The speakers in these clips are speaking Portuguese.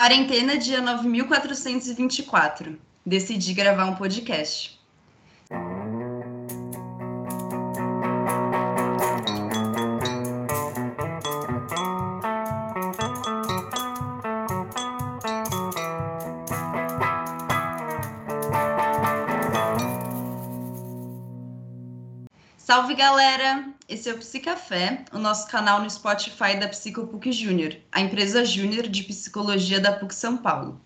Quarentena, dia 9424. Decidi gravar um podcast. Salve galera! Esse é o Psicafé, o nosso canal no Spotify da PsicoPUC Júnior, a empresa júnior de psicologia da PUC São Paulo.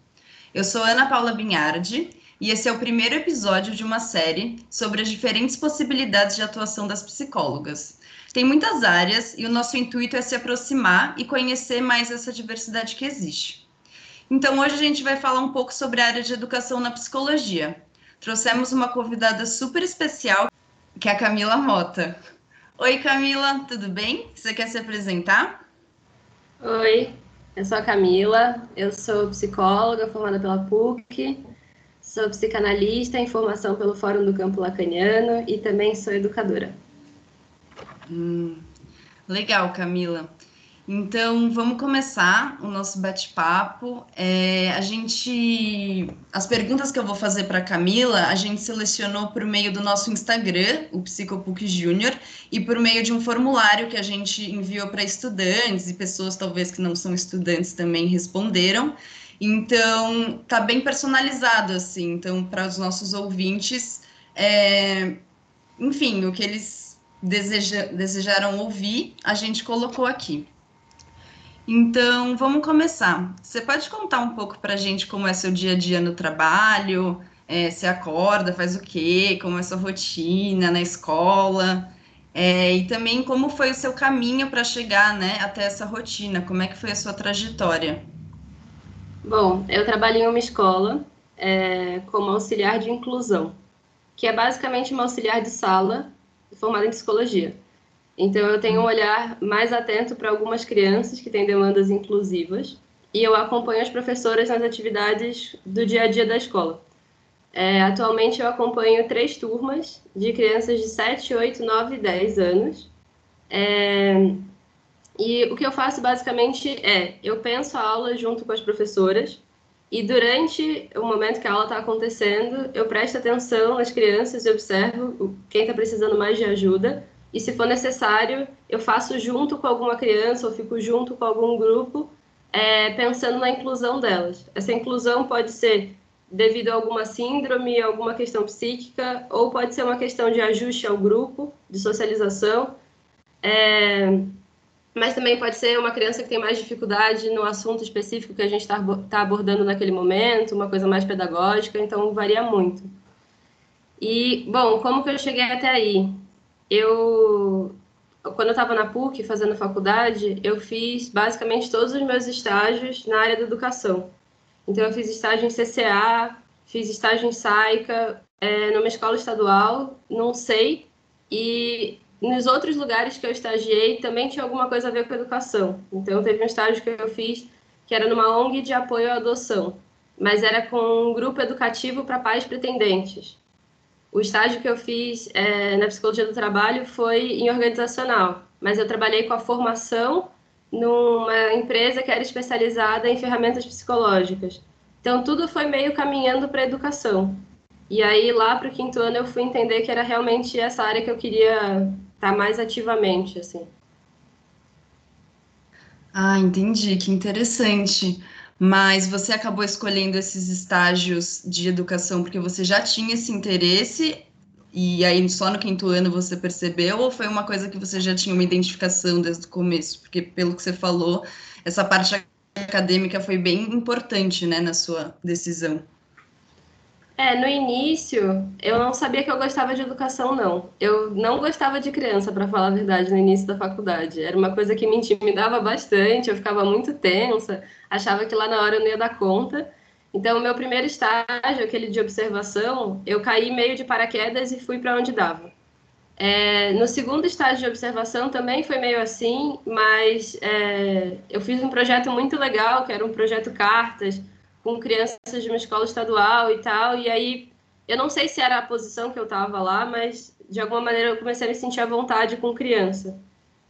Eu sou Ana Paula Binhardi e esse é o primeiro episódio de uma série sobre as diferentes possibilidades de atuação das psicólogas. Tem muitas áreas e o nosso intuito é se aproximar e conhecer mais essa diversidade que existe. Então, hoje a gente vai falar um pouco sobre a área de educação na psicologia. Trouxemos uma convidada super especial que é a Camila Mota. Oi, Camila, tudo bem? Você quer se apresentar? Oi, eu sou a Camila, eu sou psicóloga formada pela PUC, sou psicanalista em formação pelo Fórum do Campo Lacaniano e também sou educadora. Hum, legal, Camila. Então, vamos começar o nosso bate-papo. É, a gente, as perguntas que eu vou fazer para Camila, a gente selecionou por meio do nosso Instagram, o Psicopuc Júnior, e por meio de um formulário que a gente enviou para estudantes e pessoas talvez que não são estudantes também responderam. Então, tá bem personalizado assim. Então, para os nossos ouvintes, é, enfim, o que eles deseja, desejaram ouvir, a gente colocou aqui. Então, vamos começar. Você pode contar um pouco para a gente como é seu dia a dia no trabalho? É, você acorda, faz o quê? Como é sua rotina na escola? É, e também como foi o seu caminho para chegar né, até essa rotina? Como é que foi a sua trajetória? Bom, eu trabalho em uma escola é, como auxiliar de inclusão, que é basicamente uma auxiliar de sala formada em psicologia. Então, eu tenho um olhar mais atento para algumas crianças que têm demandas inclusivas e eu acompanho as professoras nas atividades do dia a dia da escola. É, atualmente, eu acompanho três turmas de crianças de 7, 8, 9 e 10 anos. É, e o que eu faço basicamente é: eu penso a aula junto com as professoras e durante o momento que a aula está acontecendo, eu presto atenção nas crianças e observo quem está precisando mais de ajuda e se for necessário, eu faço junto com alguma criança ou fico junto com algum grupo, é, pensando na inclusão delas. Essa inclusão pode ser devido a alguma síndrome, alguma questão psíquica, ou pode ser uma questão de ajuste ao grupo, de socialização. É, mas também pode ser uma criança que tem mais dificuldade no assunto específico que a gente está tá abordando naquele momento, uma coisa mais pedagógica, então varia muito. E, bom, como que eu cheguei até aí? Eu quando eu estava na PUC fazendo faculdade, eu fiz basicamente todos os meus estágios na área da educação. Então, eu fiz estágio em CCA, fiz estágio em SAICA, é, numa escola estadual, não sei, e nos outros lugares que eu estagiei também tinha alguma coisa a ver com educação. Então, teve um estágio que eu fiz que era numa ONG de apoio à adoção, mas era com um grupo educativo para pais pretendentes. O estágio que eu fiz é, na psicologia do trabalho foi em organizacional, mas eu trabalhei com a formação numa empresa que era especializada em ferramentas psicológicas. Então, tudo foi meio caminhando para a educação. E aí, lá para o quinto ano, eu fui entender que era realmente essa área que eu queria estar tá mais ativamente, assim. Ah, entendi, que interessante mas você acabou escolhendo esses estágios de educação porque você já tinha esse interesse e aí só no quinto ano você percebeu ou foi uma coisa que você já tinha uma identificação desde o começo? Porque pelo que você falou, essa parte acadêmica foi bem importante, né, na sua decisão. É, no início, eu não sabia que eu gostava de educação, não. Eu não gostava de criança, para falar a verdade, no início da faculdade. Era uma coisa que me intimidava bastante, eu ficava muito tensa, achava que lá na hora eu não ia dar conta. Então, o meu primeiro estágio, aquele de observação, eu caí meio de paraquedas e fui para onde dava. É, no segundo estágio de observação também foi meio assim, mas é, eu fiz um projeto muito legal, que era um projeto cartas, com crianças de uma escola estadual e tal, e aí eu não sei se era a posição que eu estava lá, mas de alguma maneira eu comecei a me sentir à vontade com criança.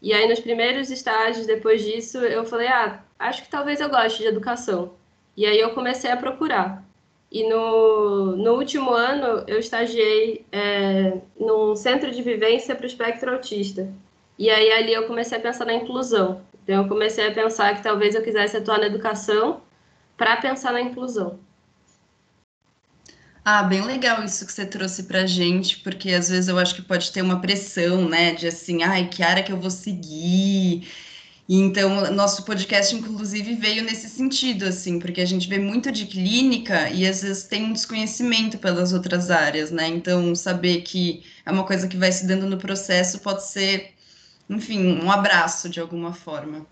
E aí nos primeiros estágios depois disso, eu falei: "Ah, acho que talvez eu goste de educação". E aí eu comecei a procurar. E no, no último ano eu estagiei é, num centro de vivência para o espectro autista. E aí ali eu comecei a pensar na inclusão. Então eu comecei a pensar que talvez eu quisesse atuar na educação para pensar na inclusão. Ah, bem legal isso que você trouxe pra gente, porque às vezes eu acho que pode ter uma pressão, né, de assim, ai, que área que eu vou seguir. E então, nosso podcast, inclusive, veio nesse sentido, assim, porque a gente vê muito de clínica e às vezes tem um desconhecimento pelas outras áreas, né? Então, saber que é uma coisa que vai se dando no processo pode ser, enfim, um abraço de alguma forma.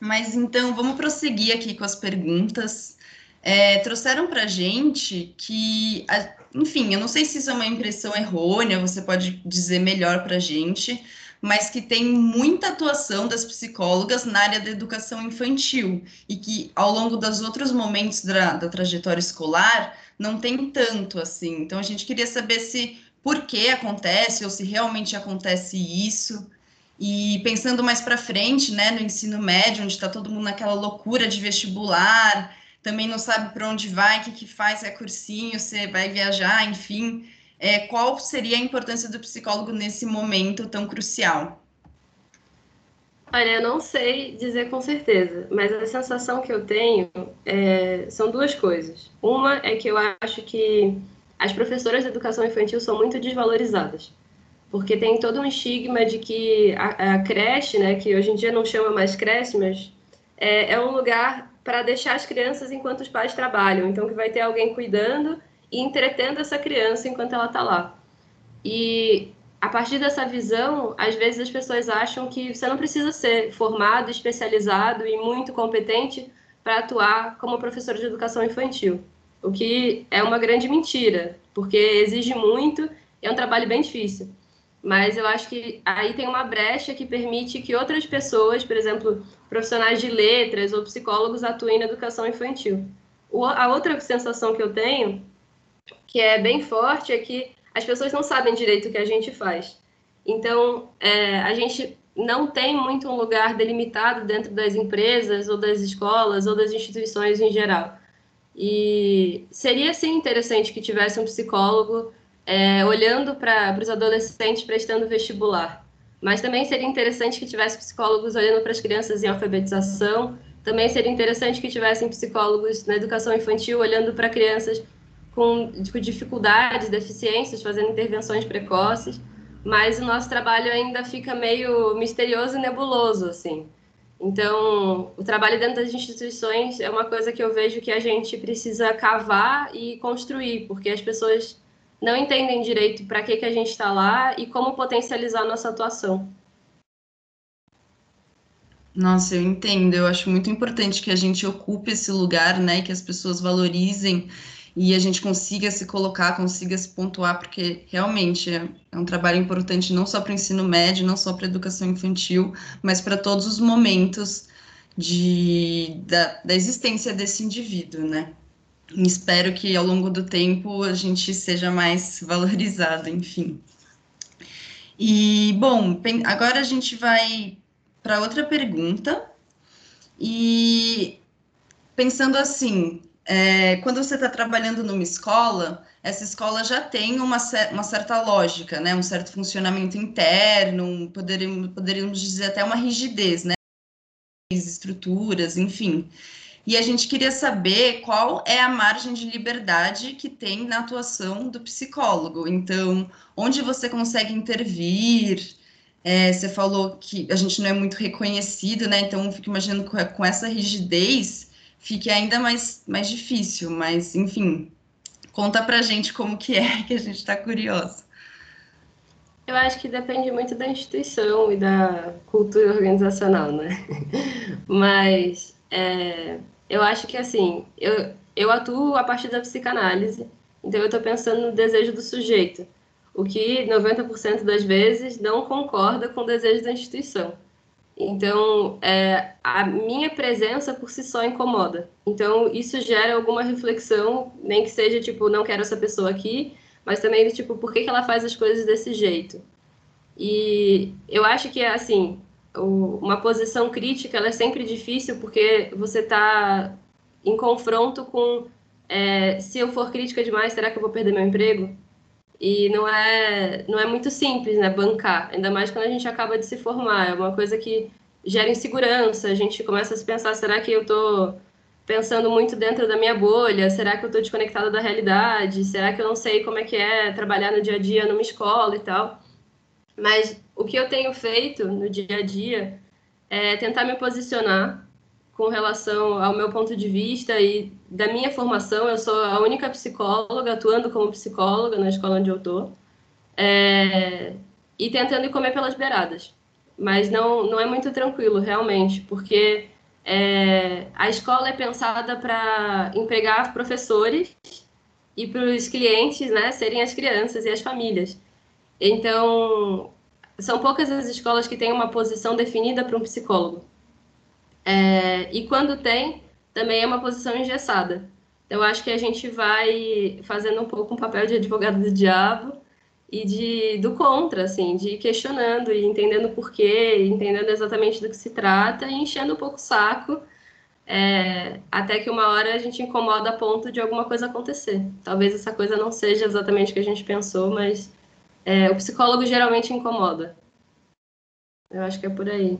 Mas então, vamos prosseguir aqui com as perguntas. É, trouxeram para gente que, enfim, eu não sei se isso é uma impressão errônea, você pode dizer melhor para gente, mas que tem muita atuação das psicólogas na área da educação infantil e que ao longo dos outros momentos da, da trajetória escolar não tem tanto assim. Então a gente queria saber se por que acontece ou se realmente acontece isso. E pensando mais para frente, né, no ensino médio, onde está todo mundo naquela loucura de vestibular, também não sabe para onde vai, o que, que faz, é cursinho, você vai viajar, enfim. É, qual seria a importância do psicólogo nesse momento tão crucial? Olha, eu não sei dizer com certeza, mas a sensação que eu tenho é, são duas coisas. Uma é que eu acho que as professoras de educação infantil são muito desvalorizadas, porque tem todo um estigma de que a, a creche, né, que hoje em dia não chama mais creche, mas é, é um lugar para deixar as crianças enquanto os pais trabalham. Então, que vai ter alguém cuidando e entretendo essa criança enquanto ela está lá. E a partir dessa visão, às vezes as pessoas acham que você não precisa ser formado, especializado e muito competente para atuar como professor de educação infantil, o que é uma grande mentira, porque exige muito é um trabalho bem difícil. Mas eu acho que aí tem uma brecha que permite que outras pessoas, por exemplo, profissionais de letras ou psicólogos, atuem na educação infantil. a outra sensação que eu tenho, que é bem forte, é que as pessoas não sabem direito o que a gente faz. Então, é, a gente não tem muito um lugar delimitado dentro das empresas ou das escolas ou das instituições em geral. E seria, sim, interessante que tivesse um psicólogo é, olhando para os adolescentes prestando vestibular. Mas também seria interessante que tivesse psicólogos olhando para as crianças em alfabetização. Também seria interessante que tivessem psicólogos na educação infantil olhando para crianças com, com dificuldades, deficiências, fazendo intervenções precoces. Mas o nosso trabalho ainda fica meio misterioso e nebuloso, assim. Então, o trabalho dentro das instituições é uma coisa que eu vejo que a gente precisa cavar e construir, porque as pessoas não entendem direito para que, que a gente está lá e como potencializar a nossa atuação. Nossa, eu entendo. Eu acho muito importante que a gente ocupe esse lugar, né? Que as pessoas valorizem e a gente consiga se colocar, consiga se pontuar, porque realmente é, é um trabalho importante não só para o ensino médio, não só para a educação infantil, mas para todos os momentos de, da, da existência desse indivíduo, né? Espero que ao longo do tempo a gente seja mais valorizado, enfim. E, bom, agora a gente vai para outra pergunta. E pensando assim, é, quando você está trabalhando numa escola, essa escola já tem uma, uma, certa lógica, né? um certo funcionamento interno, poderíamos, poderíamos dizer até uma rigidez, né? estruturas, enfim. E a gente queria saber qual é a margem de liberdade que tem na atuação do psicólogo. Então, onde você consegue intervir? É, você falou que a gente não é muito reconhecido, né? Então, fico imaginando que com essa rigidez fique ainda mais, mais difícil. Mas, enfim, conta pra gente como que é, que a gente está curioso. Eu acho que depende muito da instituição e da cultura organizacional, né? Mas é, eu acho que assim, eu, eu atuo a partir da psicanálise, então eu estou pensando no desejo do sujeito, o que 90% das vezes não concorda com o desejo da instituição. Então, é, a minha presença por si só incomoda. Então, isso gera alguma reflexão, nem que seja tipo, não quero essa pessoa aqui, mas também tipo, por que, que ela faz as coisas desse jeito? E eu acho que é uma posição crítica é sempre difícil porque você está em confronto com é, se eu for crítica demais, será que eu vou perder meu emprego? E não é, não é muito simples, né, bancar, ainda mais quando a gente acaba de se formar. É uma coisa que gera insegurança, a gente começa a se pensar, será que eu estou pensando muito dentro da minha bolha? Será que eu estou desconectada da realidade? Será que eu não sei como é que é trabalhar no dia a dia numa escola e tal? Mas o que eu tenho feito no dia a dia é tentar me posicionar com relação ao meu ponto de vista e da minha formação. Eu sou a única psicóloga atuando como psicóloga na escola onde eu estou. É, e tentando comer pelas beiradas. Mas não, não é muito tranquilo, realmente, porque é, a escola é pensada para empregar professores e para os clientes né, serem as crianças e as famílias. Então, são poucas as escolas que têm uma posição definida para um psicólogo. É, e quando tem, também é uma posição engessada. Então, acho que a gente vai fazendo um pouco um papel de advogado do diabo e de do contra, assim, de questionando e entendendo por quê, entendendo exatamente do que se trata e enchendo um pouco o saco, é, até que uma hora a gente incomoda a ponto de alguma coisa acontecer. Talvez essa coisa não seja exatamente o que a gente pensou, mas é, o psicólogo geralmente incomoda. Eu acho que é por aí.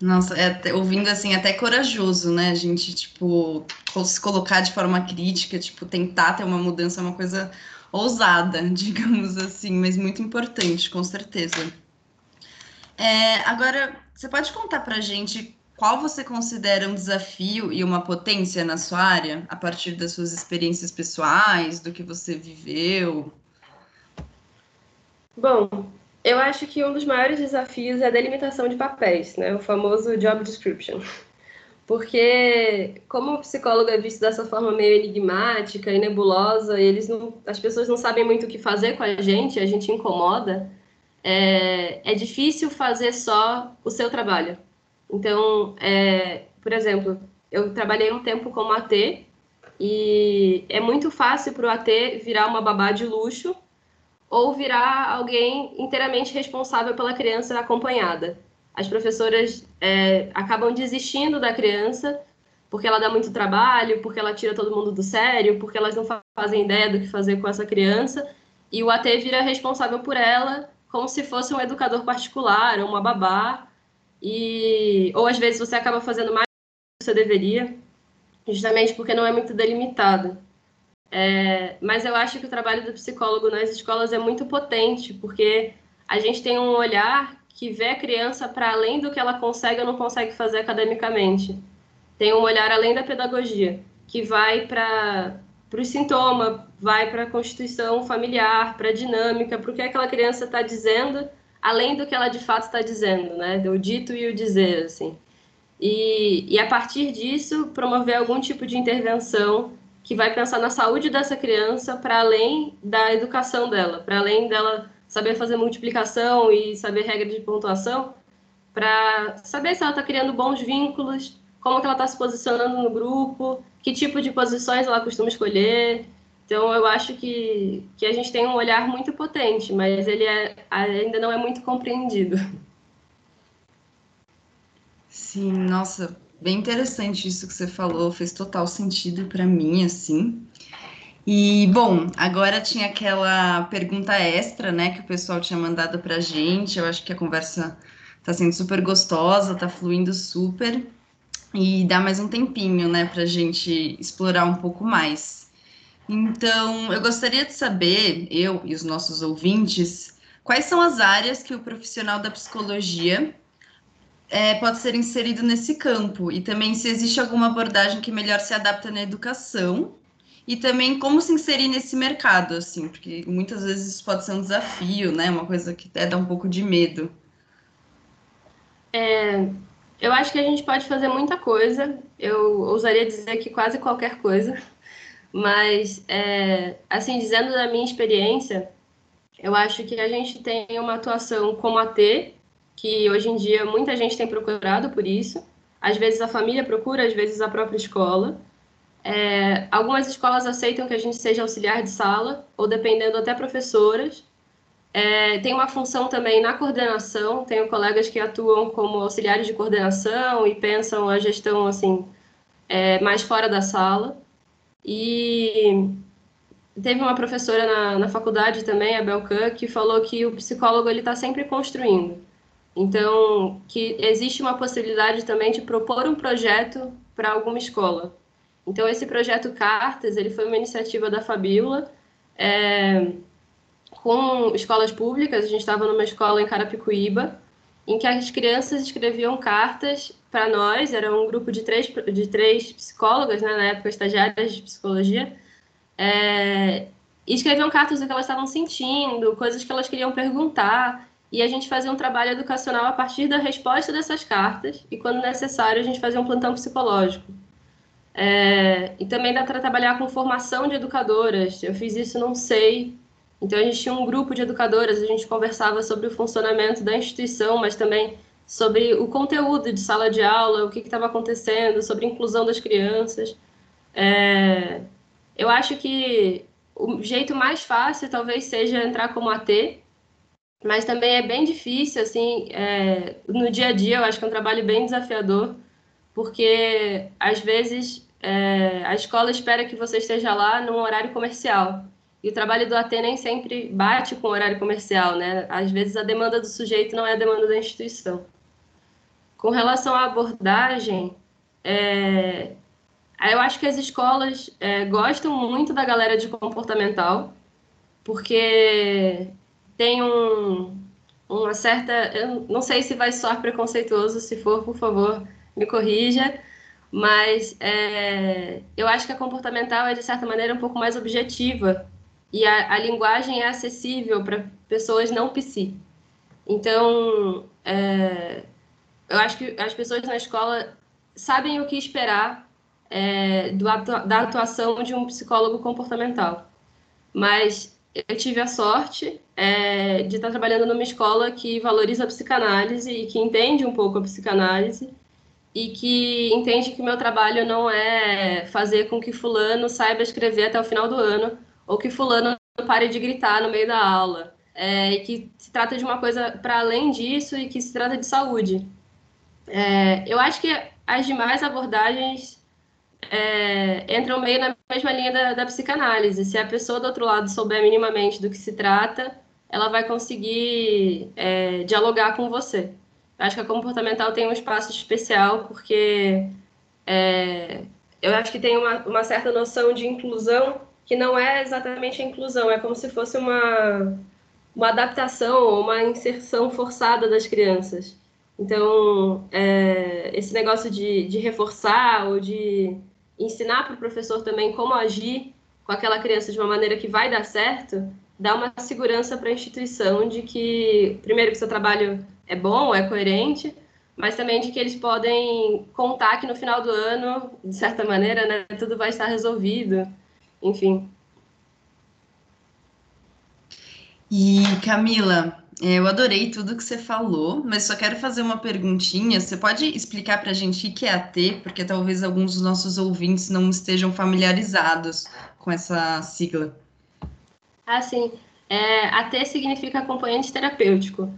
Nossa, é, ouvindo assim, até corajoso, né? A gente, tipo, se colocar de forma crítica, tipo, tentar ter uma mudança é uma coisa ousada, digamos assim, mas muito importante, com certeza. É, agora, você pode contar pra gente qual você considera um desafio e uma potência na sua área, a partir das suas experiências pessoais, do que você viveu? Bom, eu acho que um dos maiores desafios é a delimitação de papéis, né? O famoso job description. Porque, como o psicólogo é visto dessa forma meio enigmática e nebulosa, eles não, as pessoas não sabem muito o que fazer com a gente, a gente incomoda, é, é difícil fazer só o seu trabalho. Então, é, por exemplo, eu trabalhei um tempo como AT e é muito fácil para o AT virar uma babá de luxo ou virar alguém inteiramente responsável pela criança acompanhada. As professoras é, acabam desistindo da criança porque ela dá muito trabalho, porque ela tira todo mundo do sério, porque elas não fazem ideia do que fazer com essa criança, e o AT vira responsável por ela como se fosse um educador particular, uma babá, e ou às vezes você acaba fazendo mais do que você deveria, justamente porque não é muito delimitado. É, mas eu acho que o trabalho do psicólogo nas escolas é muito potente, porque a gente tem um olhar que vê a criança para além do que ela consegue ou não consegue fazer academicamente. Tem um olhar além da pedagogia, que vai para o sintoma, vai para a constituição familiar, para a dinâmica, para o que aquela criança está dizendo, além do que ela de fato está dizendo, né? O dito e o dizer, assim. E, e a partir disso, promover algum tipo de intervenção que vai pensar na saúde dessa criança para além da educação dela, para além dela saber fazer multiplicação e saber regras de pontuação, para saber se ela está criando bons vínculos, como que ela está se posicionando no grupo, que tipo de posições ela costuma escolher. Então, eu acho que, que a gente tem um olhar muito potente, mas ele é, ainda não é muito compreendido. Sim, nossa, bem interessante isso que você falou, fez total sentido para mim, assim. E, bom, agora tinha aquela pergunta extra, né, que o pessoal tinha mandado para a gente. Eu acho que a conversa está sendo super gostosa, está fluindo super. E dá mais um tempinho, né, para a gente explorar um pouco mais. Então, eu gostaria de saber, eu e os nossos ouvintes, quais são as áreas que o profissional da psicologia é, pode ser inserido nesse campo e também se existe alguma abordagem que melhor se adapta na educação e também como se inserir nesse mercado, assim, porque muitas vezes isso pode ser um desafio, né? Uma coisa que até dá um pouco de medo. É, eu acho que a gente pode fazer muita coisa. Eu ousaria dizer que quase qualquer coisa. Mas, é, assim, dizendo da minha experiência, eu acho que a gente tem uma atuação como AT, que hoje em dia muita gente tem procurado por isso. Às vezes a família procura, às vezes a própria escola. É, algumas escolas aceitam que a gente seja auxiliar de sala, ou dependendo até professoras. É, tem uma função também na coordenação, tenho colegas que atuam como auxiliares de coordenação e pensam a gestão assim é, mais fora da sala. E teve uma professora na, na faculdade também, a Belcan, que falou que o psicólogo ele está sempre construindo. Então, que existe uma possibilidade também de propor um projeto para alguma escola. Então, esse projeto Cartas, ele foi uma iniciativa da Fabíola, é, com escolas públicas. A gente estava numa escola em Carapicuíba, em que as crianças escreviam cartas para nós, era um grupo de três, de três psicólogas, né, na época estagiárias de psicologia, é, e escreviam cartas do que elas estavam sentindo, coisas que elas queriam perguntar, e a gente fazia um trabalho educacional a partir da resposta dessas cartas, e quando necessário a gente fazia um plantão psicológico. É, e também dá para trabalhar com formação de educadoras, eu fiz isso não sei, então a gente tinha um grupo de educadoras, a gente conversava sobre o funcionamento da instituição, mas também sobre o conteúdo de sala de aula, o que estava acontecendo, sobre inclusão das crianças. É, eu acho que o jeito mais fácil talvez seja entrar como AT, mas também é bem difícil, assim, é, no dia a dia eu acho que é um trabalho bem desafiador, porque às vezes é, a escola espera que você esteja lá num horário comercial, e o trabalho do AT nem sempre bate com o horário comercial, né? Às vezes a demanda do sujeito não é a demanda da instituição. Com relação à abordagem, é, eu acho que as escolas é, gostam muito da galera de comportamental, porque tem um, uma certa. Eu não sei se vai soar preconceituoso, se for, por favor, me corrija, mas é, eu acho que a comportamental é, de certa maneira, um pouco mais objetiva e a, a linguagem é acessível para pessoas não psi. Então, é, eu acho que as pessoas na escola sabem o que esperar é, do, da atuação de um psicólogo comportamental. Mas eu tive a sorte é, de estar trabalhando numa escola que valoriza a psicanálise e que entende um pouco a psicanálise e que entende que meu trabalho não é fazer com que fulano saiba escrever até o final do ano ou que fulano pare de gritar no meio da aula. É, e que se trata de uma coisa para além disso e que se trata de saúde. É, eu acho que as demais abordagens é, entram meio na mesma linha da, da, psicanálise. Se a pessoa do outro lado souber minimamente do que se trata, ela vai conseguir é, dialogar com você. Acho que a comportamental tem um espaço especial porque é, eu acho que tem uma, uma certa noção de inclusão que não é exatamente a inclusão, é como se fosse uma, uma adaptação ou uma inserção forçada das crianças. Então, é, esse negócio de, de reforçar ou de ensinar para o professor também como agir com aquela criança de uma maneira que vai dar certo, dá uma segurança para a instituição de que, primeiro, que seu trabalho é bom, é coerente, mas também de que eles podem contar que no final do ano, de certa maneira, né, tudo vai estar resolvido, enfim. E Camila, eu adorei tudo que você falou, mas só quero fazer uma perguntinha. Você pode explicar para a gente o que é AT, porque talvez alguns dos nossos ouvintes não estejam familiarizados com essa sigla. Ah, sim. É, AT significa acompanhante terapêutico.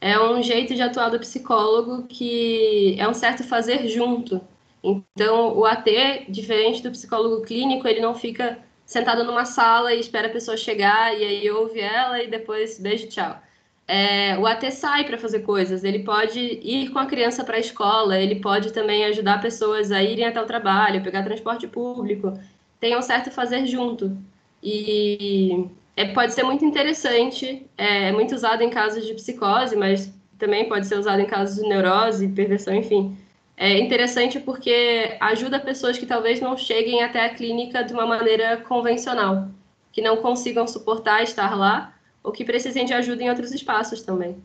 É um jeito de atuar do psicólogo que é um certo fazer junto. Então, o AT, diferente do psicólogo clínico, ele não fica sentado numa sala e espera a pessoa chegar e aí ouve ela e depois beijo, tchau é, o AT sai para fazer coisas, ele pode ir com a criança para a escola, ele pode também ajudar pessoas a irem até o trabalho, pegar transporte público, tem um certo fazer junto. E é, pode ser muito interessante, é, é, muito usado em casos de psicose, mas também pode ser usado em casos de neurose, perversão, enfim. É interessante porque ajuda pessoas que talvez não cheguem até a clínica de uma maneira convencional, que não consigam suportar estar lá, ou que precisem de ajuda em outros espaços também.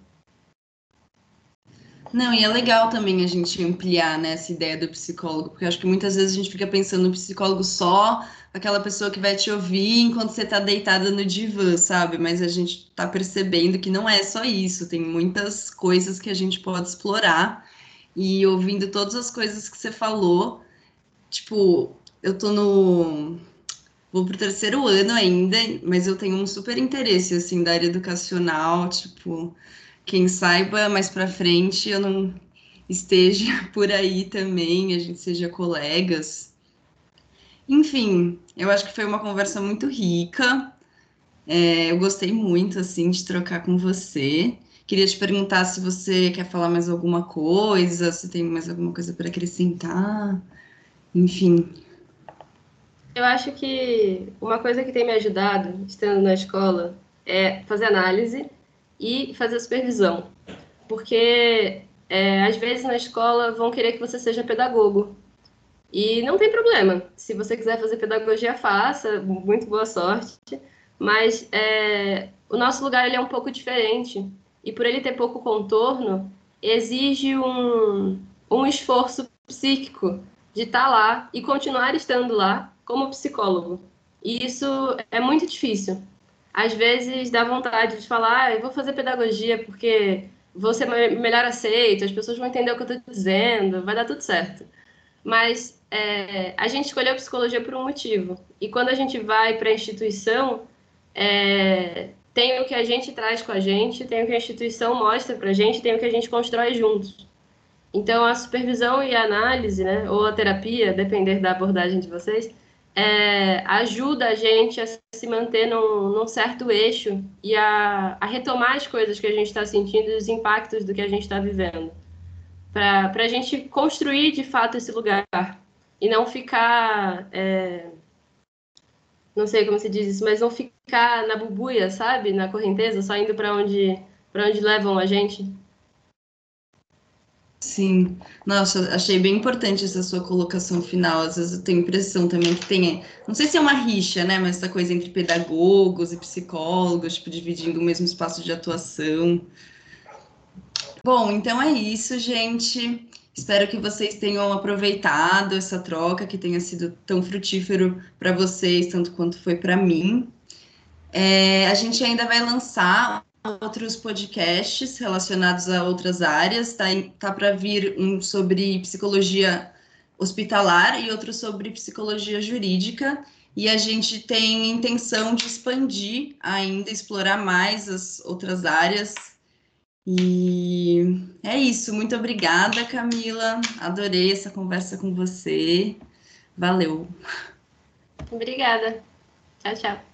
Não, e é legal também a gente ampliar né, essa ideia do psicólogo, porque eu acho que muitas vezes a gente fica pensando no psicólogo só, aquela pessoa que vai te ouvir enquanto você está deitada no divã, sabe? Mas a gente está percebendo que não é só isso, tem muitas coisas que a gente pode explorar. E ouvindo todas as coisas que você falou, tipo, eu tô no vou pro terceiro ano ainda, mas eu tenho um super interesse, assim, da área educacional, tipo, quem saiba mais para frente eu não esteja por aí também, a gente seja colegas. Enfim, eu acho que foi uma conversa muito rica. É, eu gostei muito, assim, de trocar com você. Queria te perguntar se você quer falar mais alguma coisa, se tem mais alguma coisa para acrescentar. Enfim. Eu acho que uma coisa que tem me ajudado, estando na escola, é fazer análise e fazer supervisão. Porque é, às vezes na escola vão querer que você seja pedagogo. E não tem problema. Se você quiser fazer pedagogia, faça. Muito boa sorte. Mas é, o nosso lugar ele é um pouco diferente. E por ele ter pouco contorno, exige um, um esforço psíquico de estar tá lá e continuar estando lá como psicólogo. E isso é muito difícil. Às vezes dá vontade de falar, ah, eu vou fazer pedagogia porque vou ser melhor aceito, as pessoas vão entender o que eu estou dizendo, vai dar tudo certo. Mas é, a gente escolheu psicologia por um motivo. E quando a gente vai para a instituição, é, tem o que a gente traz com a gente, tem o que a instituição mostra para a gente, tem o que a gente constrói juntos. Então, a supervisão e a análise, né, ou a terapia, depender da abordagem de vocês, é, ajuda a gente a se manter num, num certo eixo e a, a, retomar as coisas que a gente está sentindo e os impactos do que a gente está vivendo. Para a gente construir de fato esse lugar e não ficar. É, não sei como se diz isso, mas não ficar na bubuia, sabe? Na correnteza, só indo para onde, onde levam a gente. Sim, nossa, achei bem importante essa sua colocação final. Às vezes eu tenho impressão também que tem, não sei se é uma rixa, né, mas essa coisa entre pedagogos e psicólogos, tipo, dividindo o mesmo espaço de atuação. Bom, então é isso, gente. Espero que vocês tenham aproveitado essa troca, que tenha sido tão frutífero para vocês, tanto quanto foi para mim. É, a gente ainda vai lançar outros podcasts relacionados a outras áreas. Tá, tá para vir um sobre psicologia hospitalar e outro sobre psicologia jurídica. E a gente tem intenção de expandir ainda, explorar mais as outras áreas. E é isso. Muito obrigada, Camila. Adorei essa conversa com você. Valeu. Obrigada. Tchau, tchau.